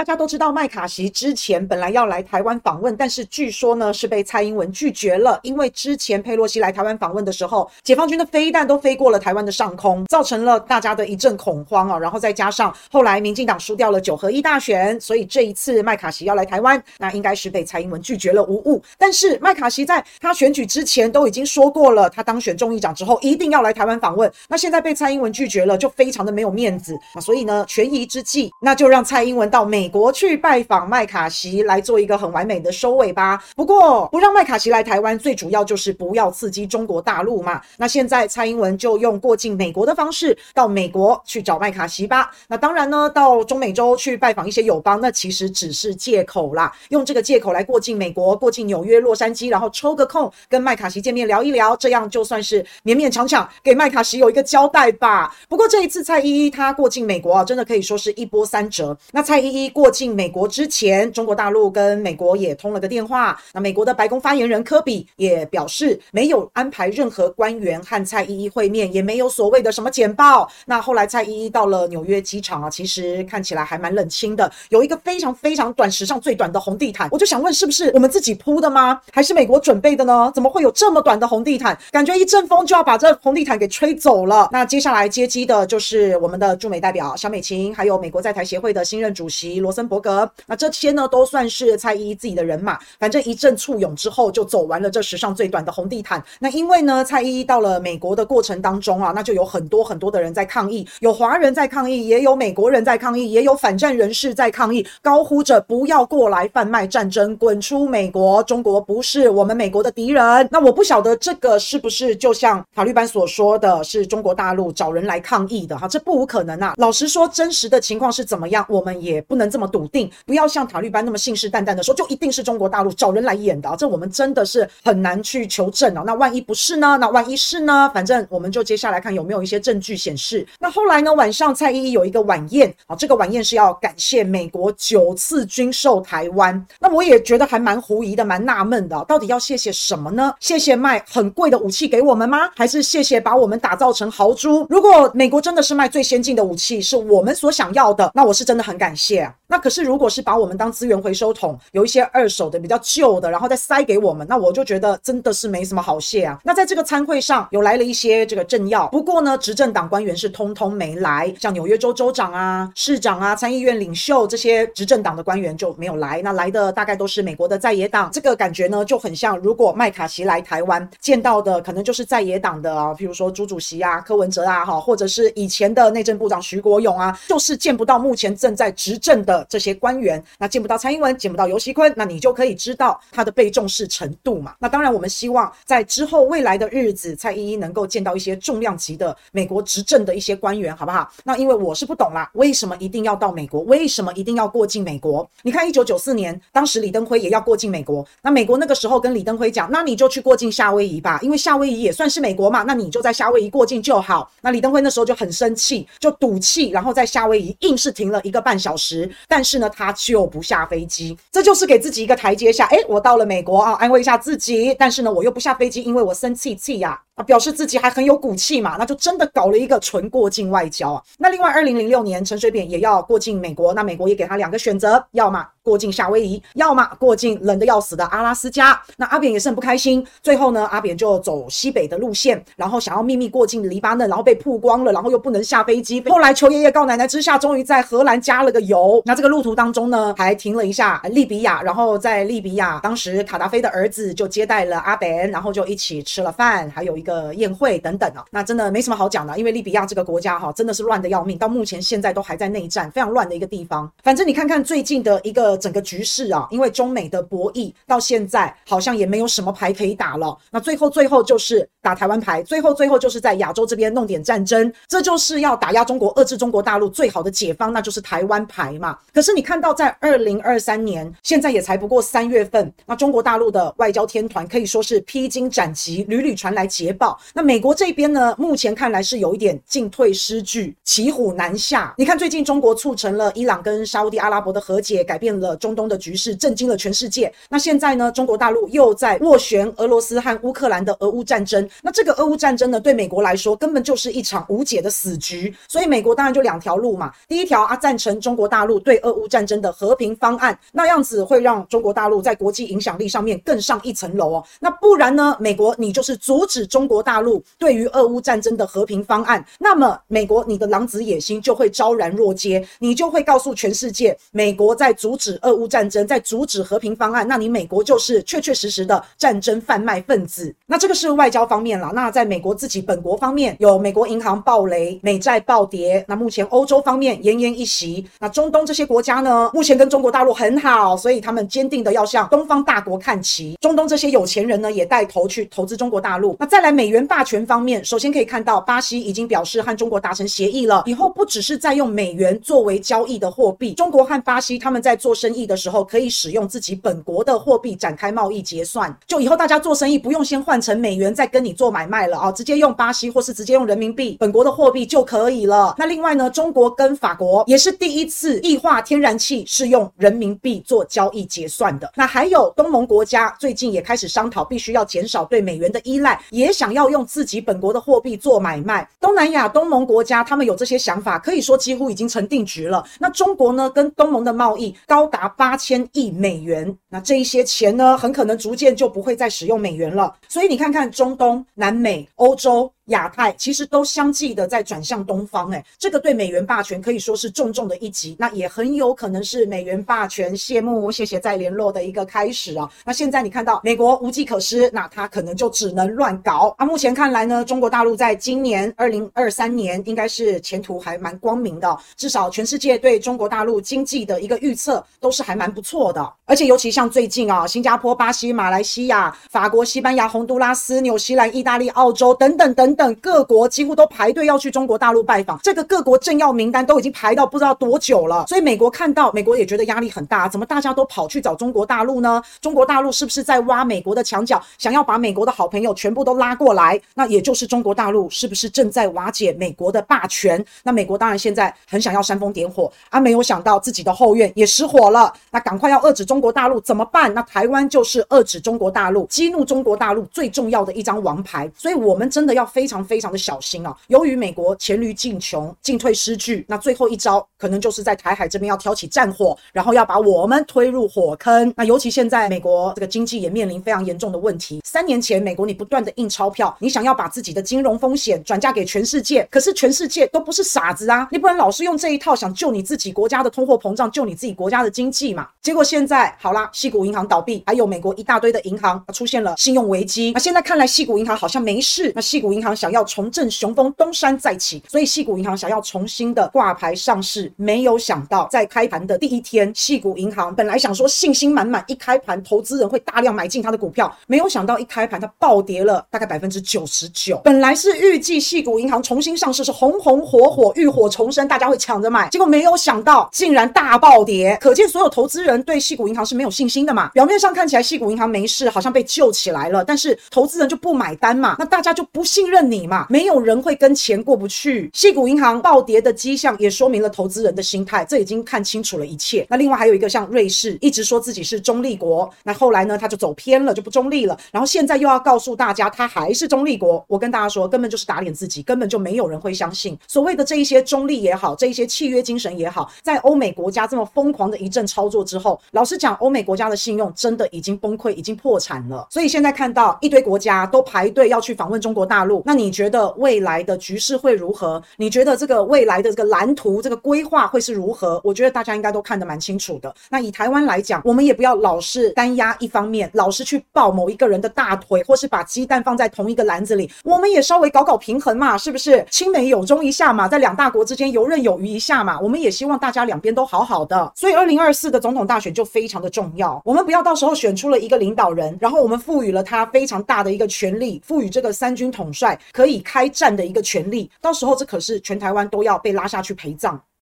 大家都知道，麦卡锡之前本来要来台湾访问，但是据说呢是被蔡英文拒绝了，因为之前佩洛西来台湾访问的时候，解放军的飞弹都飞过了台湾的上空，造成了大家的一阵恐慌啊。然后再加上后来民进党输掉了九合一大选，所以这一次麦卡锡要来台湾，那应该是被蔡英文拒绝了无误。但是麦卡锡在他选举之前都已经说过了，他当选众议长之后一定要来台湾访问。那现在被蔡英文拒绝了，就非常的没有面子啊。所以呢，权宜之计，那就让蔡英文到美国去拜访麦卡锡，来做一个很完美的收尾吧。不过不让麦卡锡来台湾，最主要就是不要刺激中国大陆嘛。那现在蔡英文就用过境美国的方式到美国去找麦卡锡吧。那当然呢，到中美洲去拜访一些友邦，那其实只是借口啦。用这个借口来过境美国，过境纽约、洛杉矶，然后抽个空跟麦卡锡见面聊一聊，这样就算是勉勉强强给麦卡锡有一个交代吧。不过这一次蔡依依她过境美国啊，真的可以说是一波三折。那蔡依依过过境美国之前，中国大陆跟美国也通了个电话。那美国的白宫发言人科比也表示，没有安排任何官员和蔡依依会面，也没有所谓的什么简报。那后来蔡依依到了纽约机场啊，其实看起来还蛮冷清的，有一个非常非常短，史上最短的红地毯。我就想问，是不是我们自己铺的吗？还是美国准备的呢？怎么会有这么短的红地毯？感觉一阵风就要把这红地毯给吹走了。那接下来接机的就是我们的驻美代表小美琴，还有美国在台协会的新任主席罗森伯格。那这些呢，都算是蔡依依自己的人马。反正一阵簇拥之后，就走完了这史上最短的红地毯。那因为呢，蔡依依到了美国的过程当中啊，那就有很多很多的人在抗议，有华人在抗议，也有美国人在抗议，也有反战人士在抗议，高呼着不要过来贩卖战争，滚出美国，中国不是我们美国的敌人。那我不晓得这个是不是就像法律班所说的是中国大陆找人来抗议的哈？这不无可能啊。老实说，真实的情况是怎么样，我们也不能这么笃定。不要像塔利班那么信誓旦旦的说，就一定是中国大陆找人来演的啊，这我们真的是很难去求证啊。那万一不是呢？那万一是呢？反正我们就接下来看有没有一些证据显示。那后来呢？晚上蔡依依有一个晚宴啊，这个晚宴是要感谢美国九次军售台湾。那我也觉得还蛮狐疑的，蛮纳闷的，到底要谢谢什么呢？谢谢卖很贵的武器给我们吗？还是谢谢把我们打造成豪猪？如果美国真的是卖最先进的武器，是我们所想要的，那我是真的很感谢。那可是如果是把我们当资源回收桶，有一些二手的比较旧的，然后再塞给我们，那我就觉得真的是没什么好谢啊。那在这个餐会上有来了一些这个政要，不过呢，执政党官员是通通没来，像纽约州州长啊、市长啊、参议院领袖这些执政党的官员就没有来。那来的大概都是美国的在野党，这个感觉呢就很像，如果麦卡锡来台湾见到的，可能就是在野党的啊，譬如说朱主席啊、柯文哲啊，哈，或者是以前的内政部长徐国勇啊，就是见不到目前正在执政的。这些官员，那见不到蔡英文，见不到游锡堃，那你就可以知道他的被重视程度嘛。那当然，我们希望在之后未来的日子，蔡依依能够见到一些重量级的美国执政的一些官员，好不好？那因为我是不懂啦，为什么一定要到美国？为什么一定要过境美国？你看，一九九四年，当时李登辉也要过境美国，那美国那个时候跟李登辉讲，那你就去过境夏威夷吧，因为夏威夷也算是美国嘛，那你就在夏威夷过境就好。那李登辉那时候就很生气，就赌气，然后在夏威夷硬是停了一个半小时。但是呢，他就不下飞机，这就是给自己一个台阶下。诶，我到了美国啊，安慰一下自己。但是呢，我又不下飞机，因为我生气气呀。啊表示自己还很有骨气嘛，那就真的搞了一个纯过境外交啊。那另外，二零零六年陈水扁也要过境美国，那美国也给他两个选择，要么过境夏威夷，要么过境冷得要死的阿拉斯加。那阿扁也是很不开心，最后呢，阿扁就走西北的路线，然后想要秘密过境黎巴嫩，然后被曝光了，然后又不能下飞机。后来求爷爷告奶奶之下，终于在荷兰加了个油。那这个路途当中呢，还停了一下利比亚，然后在利比亚，当时卡达菲的儿子就接待了阿扁，然后就一起吃了饭，还有一个。宴会等等啊，那真的没什么好讲的，因为利比亚这个国家哈，真的是乱得要命，到目前现在都还在内战，非常乱的一个地方。反正你看看最近的一个整个局势啊，因为中美的博弈到现在好像也没有什么牌可以打了，那最后最后就是打台湾牌，最后最后就是在亚洲这边弄点战争，这就是要打压中国、遏制中国大陆最好的解方，那就是台湾牌嘛。可是你看到在二零二三年，现在也才不过三月份，那中国大陆的外交天团可以说是披荆斩棘，屡屡传来捷报。那美国这边呢，目前看来是有一点进退失据，骑虎难下。你看，最近中国促成了伊朗跟沙乌地阿拉伯的和解，改变了中东的局势，震惊了全世界。那现在呢，中国大陆又在斡旋俄罗斯和乌克兰的俄乌战争。那这个俄乌战争呢，对美国来说根本就是一场无解的死局。所以美国当然就两条路嘛。第一条啊，赞成中国大陆对俄乌战争的和平方案，那样子会让中国大陆在国际影响力上面更上一层楼哦。那不然呢？美国你就是阻止中国大陆对于俄乌战争的和平方案，那么美国你的狼子野心就会昭然若揭，你就会告诉全世界，美国在阻止俄乌战争，在阻止和平方案，那你美国就是确确实实的战争贩卖分子。那这个是外交方面了。那在美国自己本国方面，有美国银行暴雷，美债暴跌。那目前欧洲方面奄奄一息。那中东这些些国家呢，目前跟中国大陆很好，所以他们坚定的要向东方大国看齐。中东这些有钱人呢，也带头去投资中国大陆。那再来美元霸权方面，首先可以看到巴西已经表示和中国达成协议了，以后不只是在用美元作为交易的货币，中国和巴西他们在做生意的时候可以使用自己本国的货币展开贸易结算，就以后大家做生意不用先换成美元再跟你做买卖了啊，直接用巴西或是直接用人民币本国的货币就可以了。那另外呢，中国跟法国也是第一次异化化天然气是用人民币做交易结算的。那还有东盟国家最近也开始商讨，必须要减少对美元的依赖，也想要用自己本国的货币做买卖。东南亚东盟国家他们有这些想法，可以说几乎已经成定局了。那中国呢，跟东盟的贸易高达八千亿美元，那这一些钱呢，很可能逐渐就不会再使用美元了。所以你看看中东、南美、欧洲。亚太其实都相继的在转向东方，诶，这个对美元霸权可以说是重重的一击，那也很有可能是美元霸权谢幕、谢谢再联络的一个开始啊。那现在你看到美国无计可施，那他可能就只能乱搞。啊，目前看来呢，中国大陆在今年二零二三年应该是前途还蛮光明的，至少全世界对中国大陆经济的一个预测都是还蛮不错的。而且尤其像最近啊，新加坡、巴西、马来西亚、法国、西班牙、洪都拉斯、纽西兰、意大利、澳洲等等等等。等各国几乎都排队要去中国大陆拜访，这个各国政要名单都已经排到不知道多久了。所以美国看到，美国也觉得压力很大，怎么大家都跑去找中国大陆呢？中国大陆是不是在挖美国的墙角，想要把美国的好朋友全部都拉过来？那也就是中国大陆是不是正在瓦解美国的霸权？那美国当然现在很想要煽风点火，啊，没有想到自己的后院也失火了。那赶快要遏制中国大陆怎么办？那台湾就是遏制中国大陆、激怒中国大陆最重要的一张王牌。所以我们真的要非常。非常非常的小心啊！由于美国黔驴技穷，进退失据，那最后一招可能就是在台海这边要挑起战火，然后要把我们推入火坑。那尤其现在美国这个经济也面临非常严重的问题。三年前，美国你不断的印钞票，你想要把自己的金融风险转嫁给全世界，可是全世界都不是傻子啊！你不能老是用这一套想救你自己国家的通货膨胀，救你自己国家的经济嘛？结果现在好啦，矽谷银行倒闭，还有美国一大堆的银行出现了信用危机。那现在看来，矽谷银行好像没事。那矽谷银行。想要重振雄风，东山再起，所以矽谷银行想要重新的挂牌上市，没有想到在开盘的第一天，矽谷银行本来想说信心满满，一开盘投资人会大量买进它的股票，没有想到一开盘它暴跌了大概百分之九十九。本来是预计矽谷银行重新上市是红红火火，浴火重生，大家会抢着买，结果没有想到竟然大暴跌，可见所有投资人对矽谷银行是没有信心的嘛。表面上看起来矽谷银行没事，好像被救起来了，但是投资人就不买单嘛，那大家就不信任。你嘛，没有人会跟钱过不去。矽谷银行暴跌的迹象也说明了投资人的心态，这已经看清楚了一切。那另外还有一个像瑞士，一直说自己是中立国，那后来呢，他就走偏了，就不中立了。然后现在又要告诉大家他还是中立国，我跟大家说，根本就是打脸自己，根本就没有人会相信所谓的这一些中立也好，这一些契约精神也好，在欧美国家这么疯狂的一阵操作之后，老实讲，欧美国家的信用真的已经崩溃，已经破产了。所以现在看到一堆国家都排队要去访问中国大陆，那。你觉得未来的局势会如何？你觉得这个未来的这个蓝图、这个规划会是如何？我觉得大家应该都看得蛮清楚的。那以台湾来讲，我们也不要老是单压一方面，老是去抱某一个人的大腿，或是把鸡蛋放在同一个篮子里。我们也稍微搞搞平衡嘛，是不是？亲美友中一下嘛，在两大国之间游刃有余一下嘛。我们也希望大家两边都好好的。所以，二零二四的总统大选就非常的重要。我们不要到时候选出了一个领导人，然后我们赋予了他非常大的一个权力，赋予这个三军统帅。可以开战的一个权利，到时候这可是全台湾都要被拉下去陪葬。